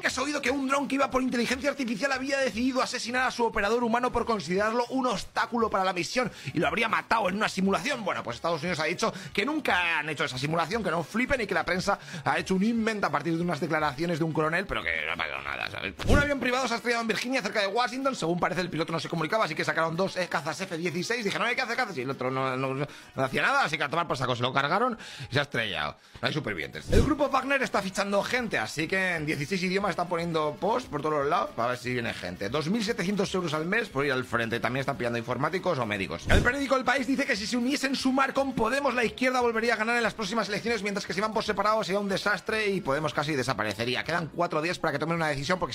Que has oído que un dron que iba por inteligencia artificial había decidido asesinar a su operador humano por considerarlo un obstáculo para la misión y lo habría matado en una simulación. Bueno, pues Estados Unidos ha dicho que nunca han hecho esa simulación, que no flipen y que la prensa ha hecho un invent a partir de unas declaraciones de un coronel, pero que Un avión privado se ha estrellado en Virginia, cerca de Washington. Según parece, el piloto no se comunicaba, así que sacaron dos eh, cazas F-16. Dijeron, no hay que hacer cazas. Y el otro no, hacía nada, así que a tomar por saco se lo cargaron y se ha estrellado. Hay supervivientes. El grupo Wagner está fichando gente, así que en 16 idiomas están poniendo post por todos los lados para ver si viene gente. 2.700 euros al mes por ir al frente. También están pillando informáticos o médicos. El periódico El País dice que si se uniesen sumar con Podemos, la izquierda volvería a ganar en las próximas elecciones, mientras que si van por separado sería un desastre y Podemos casi desaparecería. Quedan cuatro días para que tomen una decisión porque